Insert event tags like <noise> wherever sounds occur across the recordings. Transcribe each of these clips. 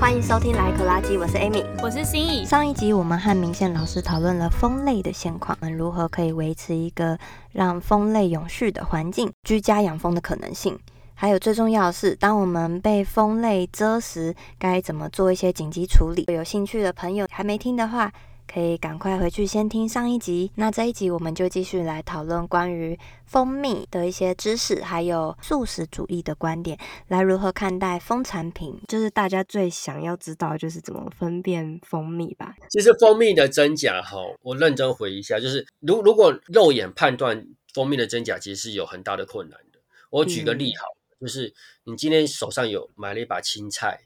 欢迎收听来口垃圾，我是 Amy，我是心怡。上一集我们和明宪老师讨论了蜂类的现况，我们如何可以维持一个让蜂类永续的环境，居家养蜂的可能性，还有最重要的是，当我们被蜂类蛰时，该怎么做一些紧急处理。有兴趣的朋友还没听的话，可以赶快回去先听上一集。那这一集我们就继续来讨论关于蜂蜜的一些知识，还有素食主义的观点，来如何看待蜂产品。就是大家最想要知道，就是怎么分辨蜂蜜吧。其实蜂蜜的真假，哈，我认真回忆一下，就是如如果肉眼判断蜂蜜的真假，其实是有很大的困难的。我举个例，好，嗯、就是你今天手上有买了一把青菜，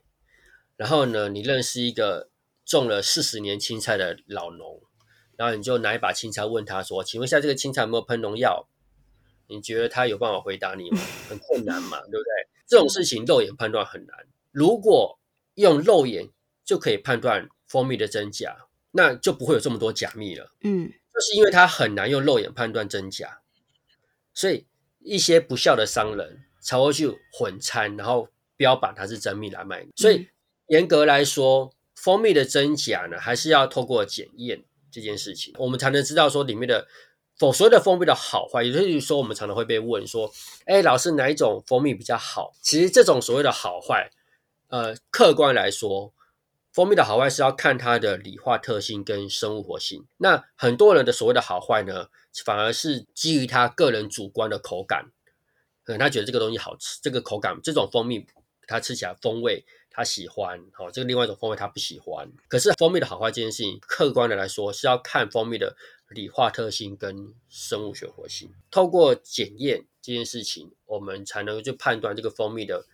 然后呢，你认识一个。种了四十年青菜的老农，然后你就拿一把青菜问他说：“请问一下，这个青菜有没有喷农药？”你觉得他有办法回答你吗？<laughs> 很困难嘛，对不对？这种事情肉眼判断很难。如果用肉眼就可以判断蜂蜜的真假，那就不会有这么多假蜜了。嗯，就是因为它很难用肉眼判断真假，所以一些不孝的商人才会去混掺，然后标榜它是真蜜来卖。所以严格来说，蜂蜜的真假呢，还是要透过检验这件事情，我们才能知道说里面的所所谓的蜂蜜的好坏。也就是说，我们常常会被问说：“哎，老师，哪一种蜂蜜比较好？”其实这种所谓的好坏，呃，客观来说，蜂蜜的好坏是要看它的理化特性跟生物活性。那很多人的所谓的好坏呢，反而是基于他个人主观的口感，可能他觉得这个东西好吃，这个口感，这种蜂蜜它吃起来风味。他喜欢，好，这个另外一种风味他不喜欢。可是蜂蜜的好坏这件事情，客观的来说是要看蜂蜜的理化特性跟生物学活性。透过检验这件事情，我们才能去判断这个蜂蜜的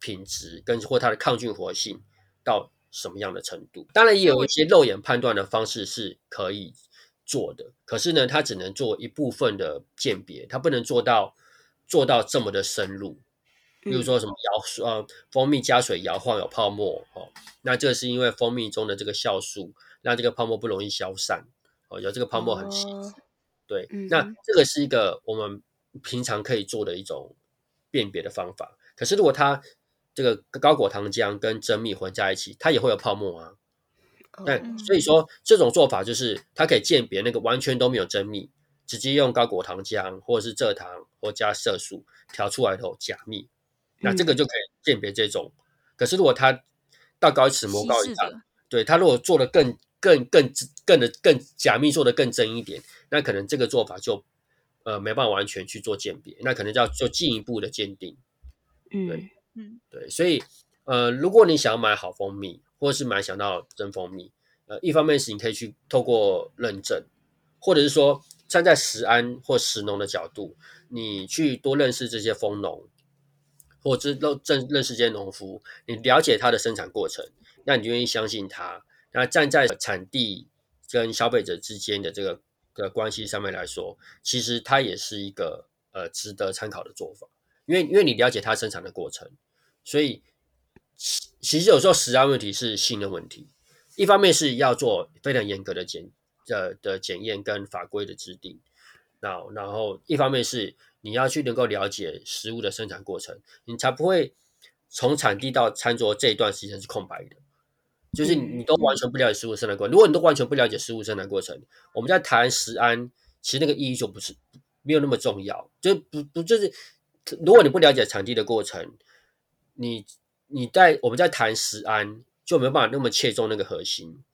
品质跟或它的抗菌活性到什么样的程度。当然，也有一些肉眼判断的方式是可以做的，可是呢，它只能做一部分的鉴别，它不能做到做到这么的深入。比如说什么摇呃蜂蜜加水摇晃有泡沫哦，那这是因为蜂蜜中的这个酵素让这个泡沫不容易消散哦，有这个泡沫很细致，对，那这个是一个我们平常可以做的一种辨别的方法。可是如果它这个高果糖浆跟真蜜混在一起，它也会有泡沫啊。但所以说这种做法就是它可以鉴别那个完全都没有真蜜，直接用高果糖浆或者是蔗糖或加色素调出来的假蜜。那这个就可以鉴别这种，可是如果他道高一尺魔高一丈，对，他如果做的更更更更的更假蜜做的更真一点，那可能这个做法就呃没办法完全去做鉴别，那可能就要做进一步的鉴定。嗯，对，嗯，对，所以呃，如果你想要买好蜂蜜，或者是买想到真蜂蜜，呃，一方面是你可以去透过认证，或者是说站在食安或食农的角度，你去多认识这些蜂农。或者认认认识这些农夫，你了解他的生产过程，那你就愿意相信他。那站在产地跟消费者之间的这个的关系上面来说，其实它也是一个呃值得参考的做法。因为因为你了解他生产的过程，所以其其实有时候食安问题是信任问题。一方面是要做非常严格的检的的检验跟法规的制定，那然后一方面是。你要去能够了解食物的生产过程，你才不会从产地到餐桌这一段时间是空白的。就是你都完全不了解食物生产过程。如果你都完全不了解食物生产过程，我们在谈食安，其实那个意义就不是没有那么重要。就不不就是，如果你不了解产地的过程，你你在我们在谈食安就没有办法那么切中那个核心。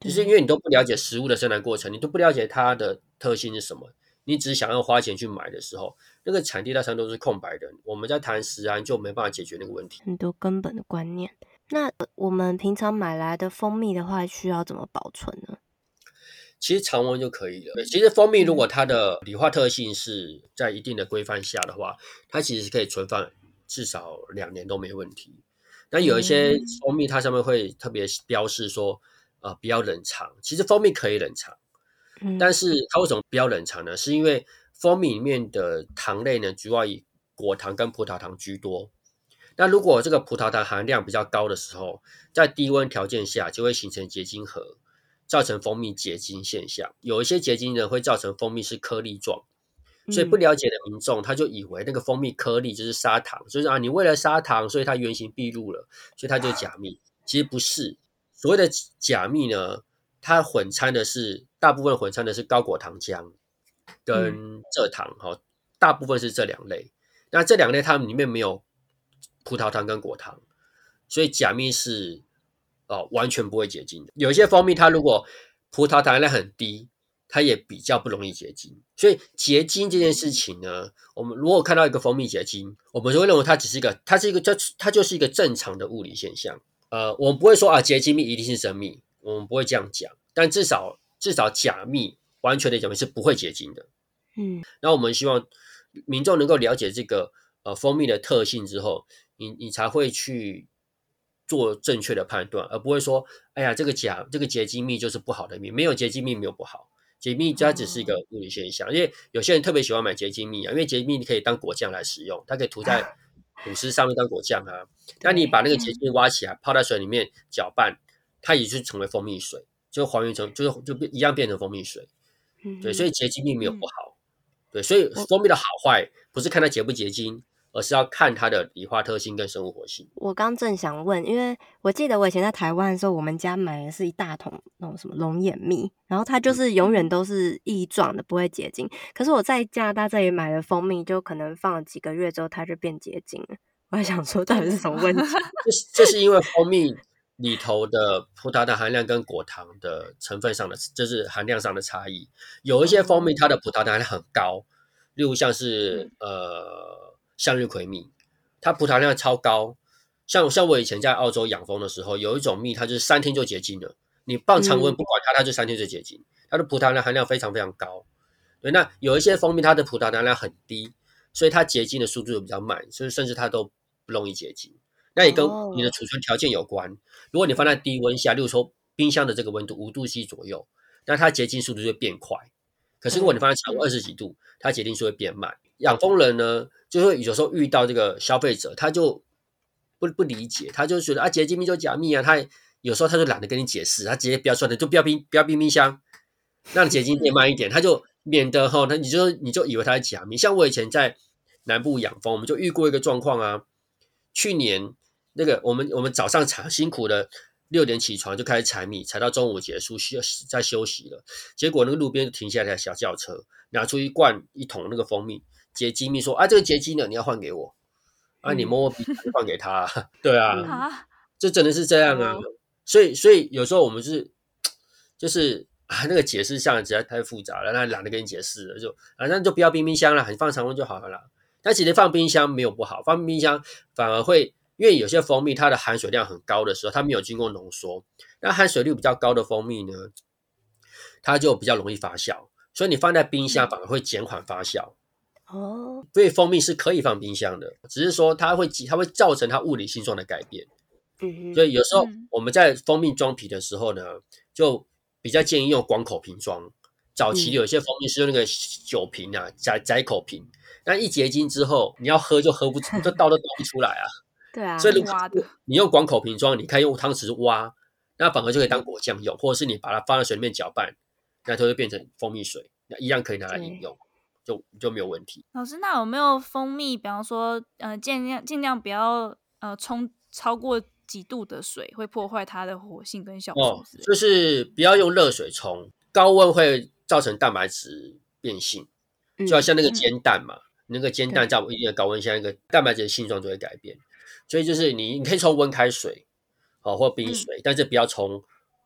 就是因为你都不了解食物的生产过程，你都不了解它的特性是什么。你只想要花钱去买的时候，那个产地大上都是空白的。我们在谈食安就没办法解决那个问题。很多根本的观念。那我们平常买来的蜂蜜的话，需要怎么保存呢？其实常温就可以了。其实蜂蜜如果它的理化特性是在一定的规范下的话，它其实是可以存放至少两年都没问题。那有一些蜂蜜它上面会特别标示说，呃，不要冷藏。其实蜂蜜可以冷藏。但是它为什么不要冷藏呢？是因为蜂蜜里面的糖类呢，主要以果糖跟葡萄糖居多。那如果这个葡萄糖含量比较高的时候，在低温条件下就会形成结晶核。造成蜂蜜结晶现象。有一些结晶呢会造成蜂蜜是颗粒状，所以不了解的民众他就以为那个蜂蜜颗粒就是砂糖，就是啊，你为了砂糖，所以它原形毕露了，所以它就假蜜。其实不是，所谓的假蜜呢，它混掺的是大部分混掺的是高果糖浆跟蔗糖，哈，大部分是这两类。那这两类它们里面没有葡萄糖跟果糖，所以假蜜是哦完全不会结晶的。有一些蜂蜜它如果葡萄糖量很低，它也比较不容易结晶。所以结晶这件事情呢，我们如果看到一个蜂蜜结晶，我们就会认为它只是一个，它是一个，它它就是一个正常的物理现象。呃，我们不会说啊结晶蜜一定是真蜜，我们不会这样讲。但至少至少假蜜完全的假蜜是不会结晶的。嗯，然后我们希望。民众能够了解这个呃蜂蜜的特性之后，你你才会去做正确的判断，而不会说，哎呀，这个假这个结晶蜜就是不好的蜜，没有结晶蜜没有不好，结晶蜜它只是一个物理现象。因为有些人特别喜欢买结晶蜜啊，因为结晶蜜你可以当果酱来使用，它可以涂在吐司上面当果酱啊。那你把那个结晶挖起来，泡在水里面搅拌，它也是成为蜂蜜水，就还原成就是就变一样变成蜂蜜水。对，所以结晶蜜没有不好。对，所以蜂蜜的好坏不是看它结不结晶，而是要看它的理化特性跟生物活性。我刚正想问，因为我记得我以前在台湾的时候，我们家买的是一大桶那种什么龙眼蜜，然后它就是永远都是异状的，不会结晶。可是我在加拿大这里买的蜂蜜，就可能放了几个月之后，它就变结晶了。我还想说，到底是什么问题？这是因为蜂蜜。里头的葡萄糖含量跟果糖的成分上的，就是含量上的差异。有一些蜂蜜它的葡萄糖含量很高，例如像是呃向日葵蜜，它葡萄量超高。像像我以前在澳洲养蜂的时候，有一种蜜它就是三天就结晶了，你放常温不管它，它就三天就结晶。它的葡萄糖含量非常非常高。对，那有一些蜂蜜它的葡萄糖含量很低，所以它结晶的速度就比较慢，所以甚至它都不容易结晶。那也跟你的储存条件有关。如果你放在低温下，例如说冰箱的这个温度五度 C 左右，那它结晶速度就会变快。可是如果你放在常温二十几度，它结晶速度会变慢。养蜂人呢，就会有时候遇到这个消费者，他就不不理解，他就觉得啊，结晶蜜就假蜜啊。他有时候他就懒得跟你解释，他直接不要说的，就不要冰，不要冰冰箱，让结晶变慢一点，他就免得哈，那你就你就以为它是假蜜。像我以前在南部养蜂，我们就遇过一个状况啊，去年。那个我们我们早上采辛苦的六点起床就开始采蜜，采到中午结束休在休息了。结果那个路边停下来小轿车，拿出一罐一桶那个蜂蜜结晶蜜，说啊这个结晶呢你要换给我，啊你摸摸鼻子换给他，<laughs> 对啊，这真的是这样啊。所以所以有时候我们是就是啊那个解释上实在太复杂了，那懒得跟你解释了，就啊那就不要冰冰箱了，你放常温就好了啦。但其实放冰箱没有不好，放冰箱反而会。因为有些蜂蜜它的含水量很高的时候，它没有经过浓缩，那含水率比较高的蜂蜜呢，它就比较容易发酵，所以你放在冰箱反而会减缓发酵。哦，所以蜂蜜是可以放冰箱的，只是说它会它会造成它物理性状的改变。嗯，所以有时候我们在蜂蜜装瓶的时候呢，就比较建议用广口瓶装。早期有些蜂蜜是用那个酒瓶啊，窄窄口瓶，但一结晶之后，你要喝就喝不出，就倒都倒不出来啊。对啊，所以如果你用广口瓶装，你可以用汤匙挖，那反而就可以当果酱用，或者是你把它放在水里面搅拌，那它就会变成蜂蜜水，那一样可以拿来饮用，就就没有问题。老师，那有没有蜂蜜？比方说，呃，尽量尽量不要呃冲超过几度的水，会破坏它的活性跟酵素。哦，就是不要用热水冲，高温会造成蛋白质变性，就好像那个煎蛋嘛，嗯、那个煎蛋在一定的高温下，那个蛋白质的性状就会改变。所以就是你，你可以冲温开水，好或冰水，嗯、但是不要冲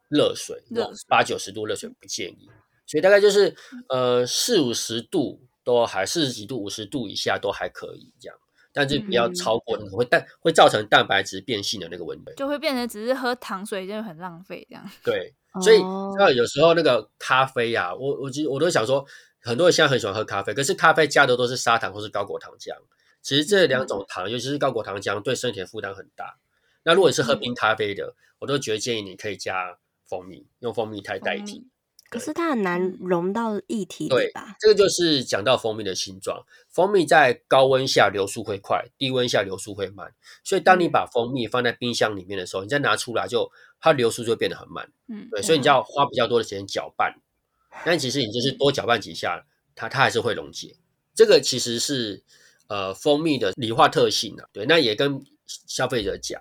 热水，八九十度热水不建议。所以大概就是呃四五十度都还，四十几度、五十度以下都还可以这样，但是不要超过那个会蛋会造成蛋白质变性的那个温度，就会变成只是喝糖水就很浪费这样。对，所以那有时候那个咖啡呀、啊，我我其实我都想说，很多人现在很喜欢喝咖啡，可是咖啡加的都是砂糖或是高果糖浆。其实这两种糖，尤其是高果糖浆，对身体的负担很大。那如果你是喝冰咖啡的，我都觉得建议你可以加蜂蜜，用蜂蜜来代替。可是它很难融到液体里吧？这个就是讲到蜂蜜的形状。蜂蜜在高温下流速会快，低温下流速会慢。所以当你把蜂蜜放在冰箱里面的时候，嗯、你再拿出来就它流速就会变得很慢。嗯，对，所以你就要花比较多的时间搅拌。嗯、但其实你就是多搅拌几下，它它还是会溶解。这个其实是呃蜂蜜的理化特性啊。对，那也跟消费者讲。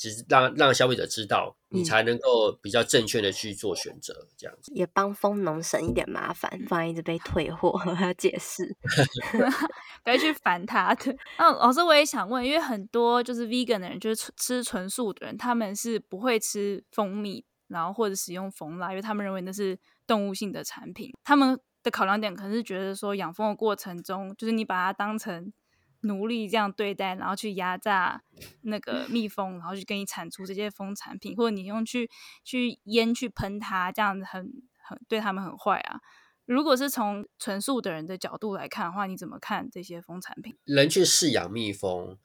只是让让消费者知道，你才能够比较正确的去做选择，这样子、嗯、也帮蜂农省一点麻烦，不然一直被退货 <laughs> 还要解释，<laughs> 不要去烦他的。那老师我也想问，因为很多就是 vegan 的人，就是吃纯素的人，他们是不会吃蜂蜜，然后或者使用蜂蜡，因为他们认为那是动物性的产品。他们的考量点可能是觉得说，养蜂的过程中，就是你把它当成。奴隶这样对待，然后去压榨那个蜜蜂，然后去给你产出这些蜂产品，或者你用去去腌去喷它，这样子很很对他们很坏啊。如果是从纯素的人的角度来看的话，你怎么看这些蜂产品？人去饲养蜜蜂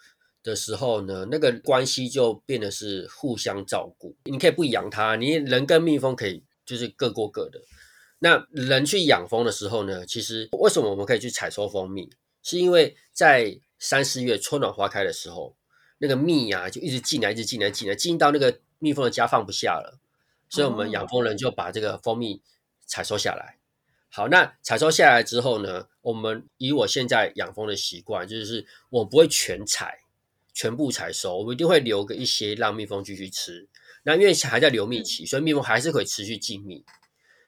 的时候呢，那个关系就变得是互相照顾。你可以不养它，你人跟蜜蜂可以就是各过各的。那人去养蜂的时候呢，其实为什么我们可以去采收蜂蜜？是因为在三四月春暖花开的时候，那个蜜呀、啊、就一直进来，一直进来，进来进到那个蜜蜂的家放不下了，所以我们养蜂人就把这个蜂蜜采收下来。好，那采收下来之后呢，我们以我现在养蜂的习惯，就是我不会全采，全部采收，我们一定会留个一些让蜜蜂继续吃。那因为还在留蜜期，所以蜜蜂还是可以持续进蜜。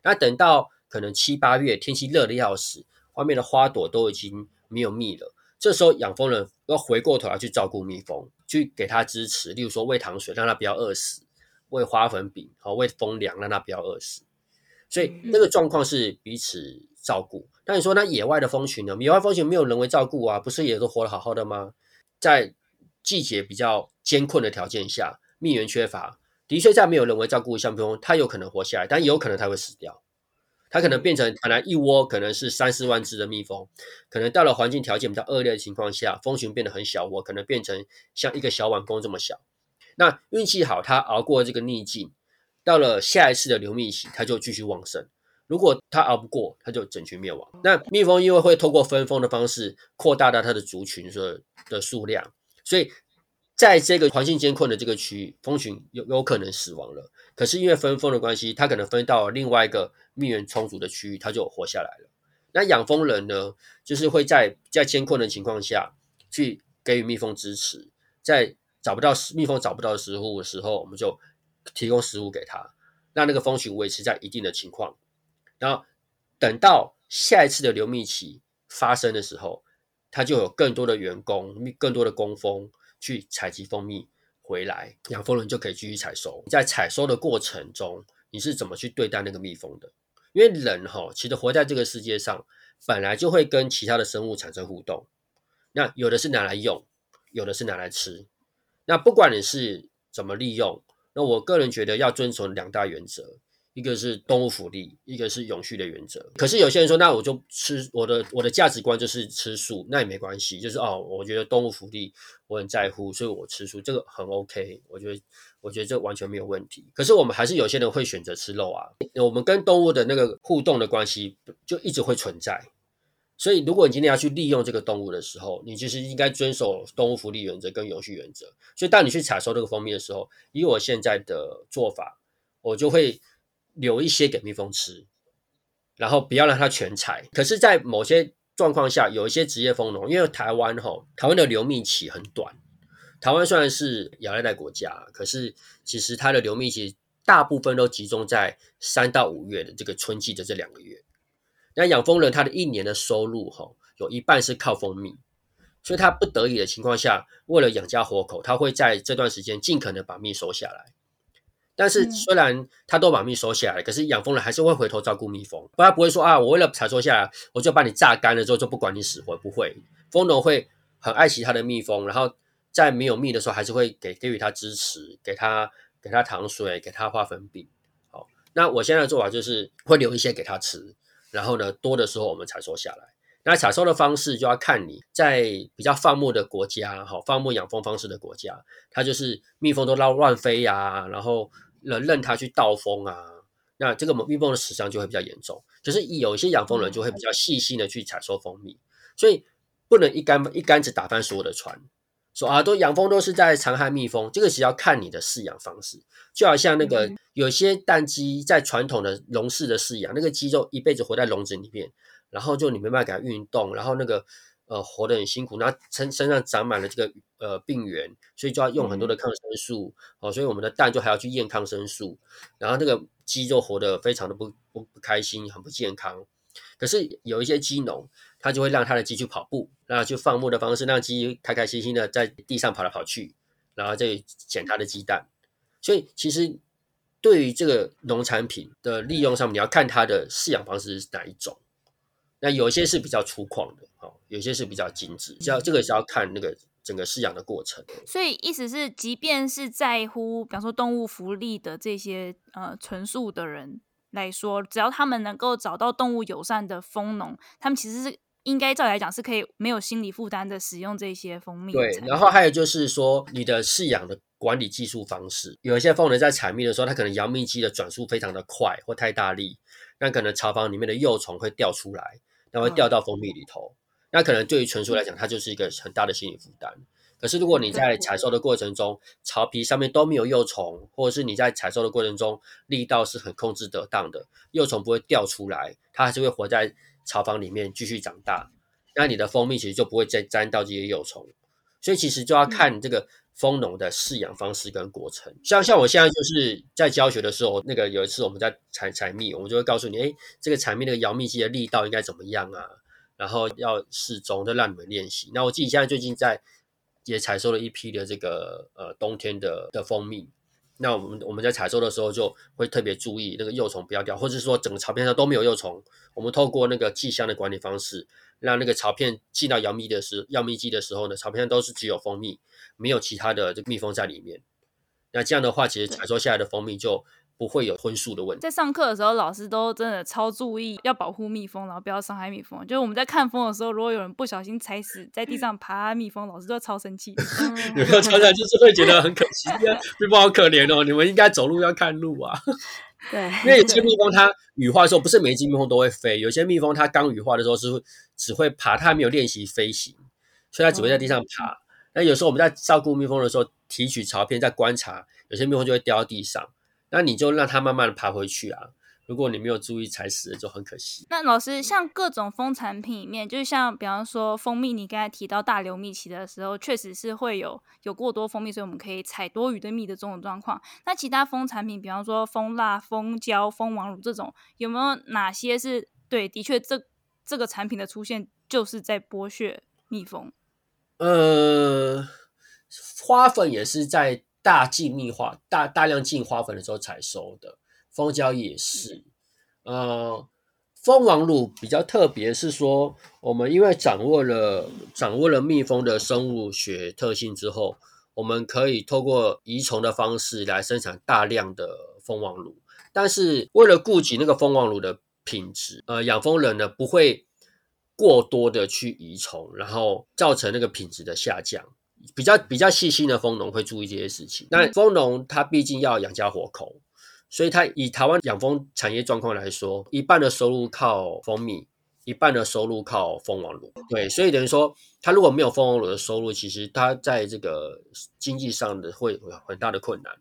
那等到可能七八月，天气热的要死，外面的花朵都已经。没有蜜了，这时候养蜂人要回过头来去照顾蜜蜂，去给它支持，例如说喂糖水，让它不要饿死；喂花粉饼，好喂蜂粮，让它不要饿死。所以那个状况是彼此照顾。但你说那野外的蜂群呢？野外蜂群没有人为照顾啊，不是也都活得好好的吗？在季节比较艰困的条件下，蜜源缺乏，的确在没有人为照顾下，蜜蜂它有可能活下来，但有可能它会死掉。它可能变成本来一窝可能是三四万只的蜜蜂，可能到了环境条件比较恶劣的情况下，蜂群变得很小窝，可能变成像一个小碗公这么小。那运气好，它熬过这个逆境，到了下一次的流蜜期，它就继续旺盛。如果它熬不过，它就整群灭亡。那蜜蜂因为会透过分蜂的方式扩大到它的族群的的数量，所以在这个环境艰困的这个区域，蜂群有有可能死亡了。可是因为分蜂的关系，它可能分到另外一个。蜜源充足的区域，它就活下来了。那养蜂人呢，就是会在在艰困的情况下去给予蜜蜂支持，在找不到蜜蜂找不到食物的时候，我们就提供食物给它，让那个蜂群维持在一定的情况。然后等到下一次的流蜜期发生的时候，它就有更多的员工、更多的工蜂去采集蜂蜜回来，养蜂人就可以继续采收。在采收的过程中，你是怎么去对待那个蜜蜂的？因为人哈，其实活在这个世界上，本来就会跟其他的生物产生互动。那有的是拿来用，有的是拿来吃。那不管你是怎么利用，那我个人觉得要遵从两大原则。一个是动物福利，一个是永续的原则。可是有些人说，那我就吃我的我的价值观就是吃素，那也没关系。就是哦，我觉得动物福利我很在乎，所以我吃素，这个很 OK。我觉得我觉得这完全没有问题。可是我们还是有些人会选择吃肉啊。我们跟动物的那个互动的关系就一直会存在。所以如果你今天要去利用这个动物的时候，你就是应该遵守动物福利原则跟永续原则。所以当你去采收这个蜂蜜的时候，以我现在的做法，我就会。留一些给蜜蜂吃，然后不要让它全采。可是，在某些状况下，有一些职业蜂农，因为台湾哈，台湾的留蜜期很短。台湾虽然是亚热带国家，可是其实它的留蜜期大部分都集中在三到五月的这个春季的这两个月。那养蜂人他的一年的收入哈，有一半是靠蜂蜜，所以他不得已的情况下，为了养家活口，他会在这段时间尽可能把蜜收下来。但是虽然他都把蜜收下来，可是养蜂人还是会回头照顾蜜蜂，不然不会说啊，我为了采收下来，我就把你榨干了之后就不管你死活，不会。蜂农会很爱惜他的蜜蜂，然后在没有蜜的时候，还是会给给予他支持，给他给他糖水，给他花粉饼。好，那我现在的做法就是会留一些给他吃，然后呢，多的时候我们采收下来。那采收的方式就要看你在比较放牧的国家，好，放牧养蜂方式的国家，它就是蜜蜂都乱乱飞呀，然后。任任它去盗蜂啊，那这个蜜蜂的死伤就会比较严重。可是有一些养蜂人就会比较细心的去采收蜂蜜，所以不能一竿一竿子打翻所有的船。说啊，都养蜂都是在残害蜜蜂，这个是要看你的饲养方式。就好像那个有些蛋鸡在传统的笼式的饲养，那个鸡就一辈子活在笼子里面，然后就你没办法给它运动，然后那个呃活得很辛苦，然后身身上长满了这个呃病原，所以就要用很多的抗生素哦，所以我们的蛋就还要去验抗生素，然后那个鸡就活得非常的不不不开心，很不健康。可是有一些鸡农，他就会让他的鸡去跑步，然后就放牧的方式，让鸡开开心心的在地上跑来跑去，然后再捡他的鸡蛋。所以其实对于这个农产品的利用上面，你要看它的饲养方式是哪一种。那有一些是比较粗犷的，哦，有些是比较精致，要这个是要看那个整个饲养的过程。所以意思是，即便是在乎，比方说动物福利的这些呃纯素的人。来说，只要他们能够找到动物友善的蜂农，他们其实是应该照理来讲是可以没有心理负担的使用这些蜂蜜。对，然后还有就是说，你的饲养的管理技术方式，有一些蜂人在采蜜的时候，他可能摇蜜机的转速非常的快或太大力，那可能巢房里面的幼虫会掉出来，那会掉到蜂蜜里头，嗯、那可能对于纯素来讲，它就是一个很大的心理负担。可是，如果你在采收的过程中，巢皮上面都没有幼虫，或者是你在采收的过程中力道是很控制得当的，幼虫不会掉出来，它还是会活在巢房里面继续长大，那你的蜂蜜其实就不会再沾到这些幼虫。所以其实就要看这个蜂农的饲养方式跟过程。像像我现在就是在教学的时候，那个有一次我们在采采蜜，我们就会告诉你，哎，这个采蜜那个摇蜜机的力道应该怎么样啊？然后要适中，就让你们练习。那我自己现在最近在。也采收了一批的这个呃冬天的的蜂蜜，那我们我们在采收的时候就会特别注意那个幼虫不要掉，或者是说整个巢片上都没有幼虫。我们透过那个剂箱的管理方式，让那个巢片进到摇蜜的时摇蜜机的时候呢，巢片上都是只有蜂蜜，没有其他的这个蜜蜂在里面。那这样的话，其实采收下来的蜂蜜就。不会有荤素的问题。在上课的时候，老师都真的超注意要保护蜜蜂，然后不要伤害蜜蜂。就是我们在看蜂的时候，如果有人不小心踩死在地上爬蜜蜂，老师都超生气。<laughs> 有没有常常就是会觉得很可惜，蜜蜂好可怜哦，你们应该走路要看路啊。<laughs> 对，因为有些蜜蜂它羽化的时候，不是每一只蜜蜂都会飞，有些蜜蜂它刚羽化的时候是只会爬，它还没有练习飞行，所以它只会在地上爬。那有时候我们在照顾蜜蜂的时候，提取巢片在观察，有些蜜蜂就会掉到地上。那你就让它慢慢的爬回去啊！如果你没有注意踩死了，就很可惜。那老师，像各种蜂产品里面，就是像比方说蜂蜜，你刚才提到大流蜜期的时候，确实是会有有过多蜂蜜，所以我们可以采多余的蜜的这种状况。那其他蜂产品，比方说蜂蜡、蜂胶、蜂王乳这种，有没有哪些是对？的确，这这个产品的出现就是在剥削蜜蜂。呃，花粉也是在。大进蜜花大大量进花粉的时候采收的蜂胶也是，呃，蜂王乳比较特别，是说我们因为掌握了掌握了蜜蜂的生物学特性之后，我们可以透过移虫的方式来生产大量的蜂王乳。但是为了顾及那个蜂王乳的品质，呃，养蜂人呢不会过多的去移虫，然后造成那个品质的下降。比较比较细心的蜂农会注意这些事情。那蜂农他毕竟要养家活口，所以他以台湾养蜂产业状况来说，一半的收入靠蜂蜜，一半的收入靠蜂王乳。对，所以等于说，他如果没有蜂王乳的收入，其实他在这个经济上的会有很大的困难。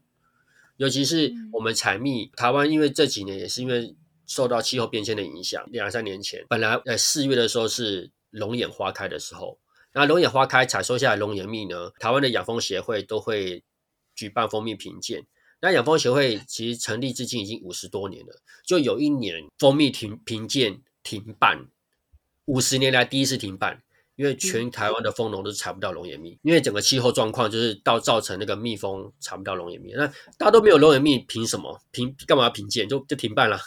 尤其是我们采蜜，台湾因为这几年也是因为受到气候变迁的影响，两三年前本来在四月的时候是龙眼花开的时候。那龙眼花开采收下来龙眼蜜呢，台湾的养蜂协会都会举办蜂蜜评鉴。那养蜂协会其实成立至今已经五十多年了，就有一年蜂蜜停评鉴停办，五十年来第一次停办，因为全台湾的蜂农都采不到龙眼蜜，因为整个气候状况就是到造成那个蜜蜂采不到龙眼蜜。那大家都没有龙眼蜜，凭什么评干嘛要评鉴？就就停办了。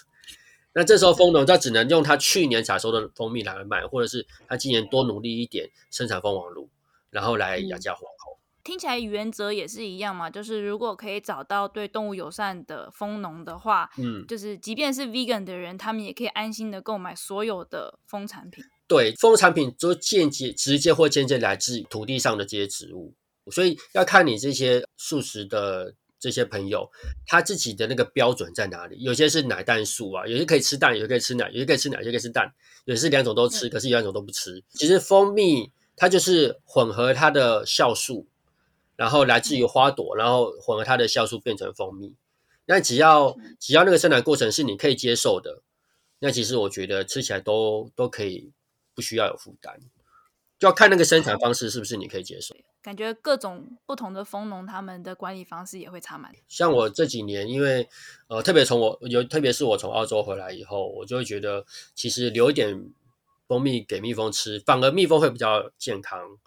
那这时候蜂农他只能用他去年采收的蜂蜜来卖，或者是他今年多努力一点生产蜂王乳，然后来养家活口。听起来原则也是一样嘛，就是如果可以找到对动物友善的蜂农的话，嗯，就是即便是 vegan 的人，他们也可以安心的购买所有的蜂产品。对，蜂产品都间接、直接或间接来自土地上的这些植物，所以要看你这些素食的这些朋友，他自己的那个标准在哪里？有些是奶蛋素啊，有些可以吃蛋，有些可以吃奶，有些可以吃奶，有些可以吃蛋，有些是两种都吃，可是有两种都不吃。其实蜂蜜它就是混合它的酵素，然后来自于花朵，然后混合它的酵素变成蜂蜜。那只要只要那个生产过程是你可以接受的，那其实我觉得吃起来都都可以，不需要有负担。就要看那个生产方式是不是你可以接受。感觉各种不同的蜂农，他们的管理方式也会差蛮多。像我这几年，因为呃，特别从我有，特别是我从澳洲回来以后，我就会觉得，其实留一点蜂蜜给蜜蜂吃，反而蜜蜂会比较健康。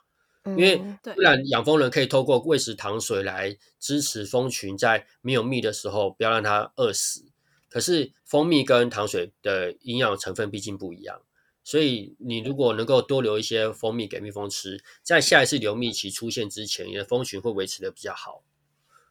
因为不然养蜂人可以透过喂食糖水来支持蜂群在没有蜜的时候不要让它饿死。可是蜂蜜跟糖水的营养成分毕竟不一样。所以，你如果能够多留一些蜂蜜给蜜蜂吃，在下一次留蜜期出现之前，你的蜂群会维持的比较好。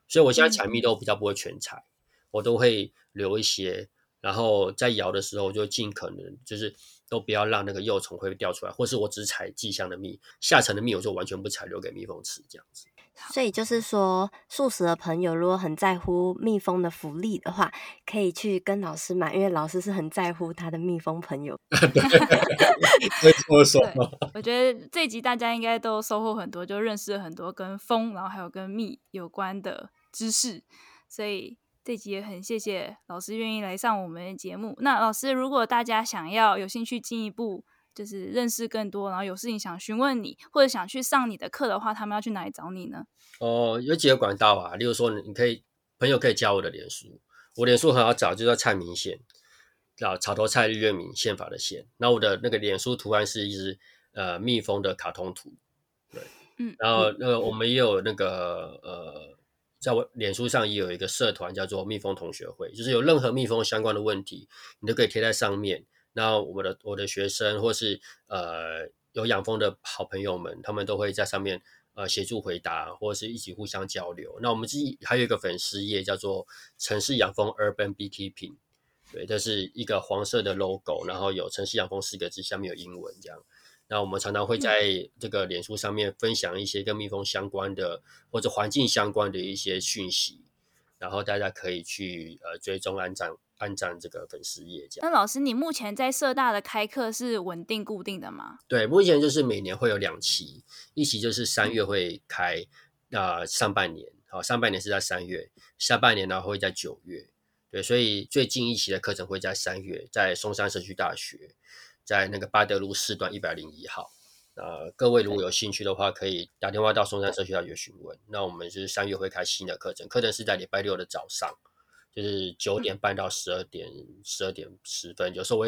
所以我现在采蜜都比较不会全采，我都会留一些，然后在摇的时候就尽可能就是都不要让那个幼虫会掉出来，或是我只采剂香的蜜，下层的蜜我就完全不采，留给蜜蜂吃这样子。所以就是说，素食的朋友如果很在乎蜜蜂的福利的话，可以去跟老师买，因为老师是很在乎他的蜜蜂朋友。<laughs> 对，没错。对，我觉得这一集大家应该都收获很多，就认识了很多跟蜂，然后还有跟蜜有关的知识。所以这集也很谢谢老师愿意来上我们的节目。那老师，如果大家想要有兴趣进一步，就是认识更多，然后有事情想询问你，或者想去上你的课的话，他们要去哪里找你呢？哦，有几个管道啊，例如说，你可以朋友可以加我的脸书，我脸书很好找，就叫蔡明宪，叫草头蔡日月明宪法的宪。那我的那个脸书图案是一只呃蜜蜂的卡通图，对，嗯，然后那个我们也有那个呃，在我脸书上也有一个社团叫做蜜蜂同学会，就是有任何蜜蜂相关的问题，你都可以贴在上面。那我的我的学生或是呃有养蜂的好朋友们，他们都会在上面呃协助回答，或者是一起互相交流。那我们自己还有一个粉丝页叫做“城市养蜂 Urban Beekeeping”，对，这是一个黄色的 logo，然后有“城市养蜂”四个字，下面有英文这样。那我们常常会在这个脸书上面分享一些跟蜜蜂相关的或者环境相关的一些讯息，然后大家可以去呃追踪按赞。按赞这个粉丝页这样。那老师，你目前在社大的开课是稳定固定的吗？对，目前就是每年会有两期，一期就是三月会开，呃，上半年，好，上半年是在三月，下半年呢会在九月。对，所以最近一期的课程会在三月，在松山社区大学，在那个巴德路四段一百零一号。呃，各位如果有兴趣的话，可以打电话到松山社区大学询问。那我们就是三月会开新的课程，课程是在礼拜六的早上。就是九点半到十二点，十二点十分，有时候会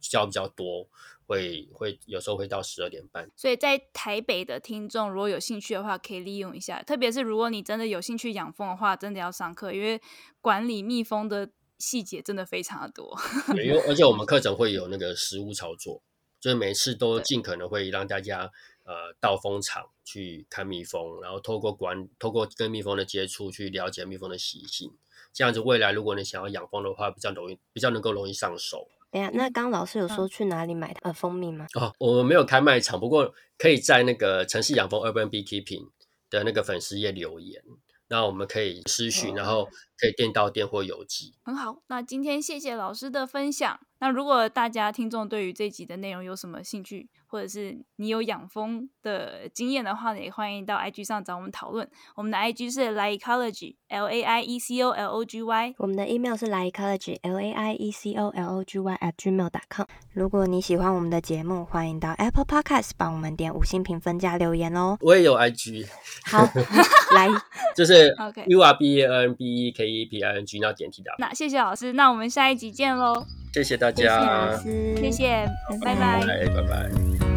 教比较多，会会有时候会到十二点半。所以在台北的听众如果有兴趣的话，可以利用一下。特别是如果你真的有兴趣养蜂的话，真的要上课，因为管理蜜蜂的细节真的非常的多。对，因为而且我们课程会有那个实物操作，就是每次都尽可能会让大家呃到蜂场去看蜜蜂，然后透过管透过跟蜜蜂的接触去了解蜜蜂的习性。这样子，未来如果你想要养蜂的话，比较容易，比较能够容易上手。哎呀，那刚老师有说去哪里买呃蜂蜜吗？哦，我们没有开卖场，不过可以在那个城市养蜂 Urban Beekeeping 的那个粉丝页留言，那我们可以私讯，然后可以店到店或邮寄。很好，那今天谢谢老师的分享。那如果大家听众对于这集的内容有什么兴趣，或者是你有养蜂的经验的话呢，也欢迎到 IG 上找我们讨论。我们的 IG 是 laiecology，L A I E C O L O G Y。我们的 email 是 laiecology，L A I E C O L O G Y at gmail.com。如果你喜欢我们的节目，欢迎到 Apple Podcast 帮我们点五星评分加留言哦。我也有 IG。好，<laughs> 来，就是 <laughs> U R B A N B E K E P I N G，那点题答。那谢谢老师，那我们下一集见喽。谢谢大家，谢谢老师，谢谢，拜拜，拜拜。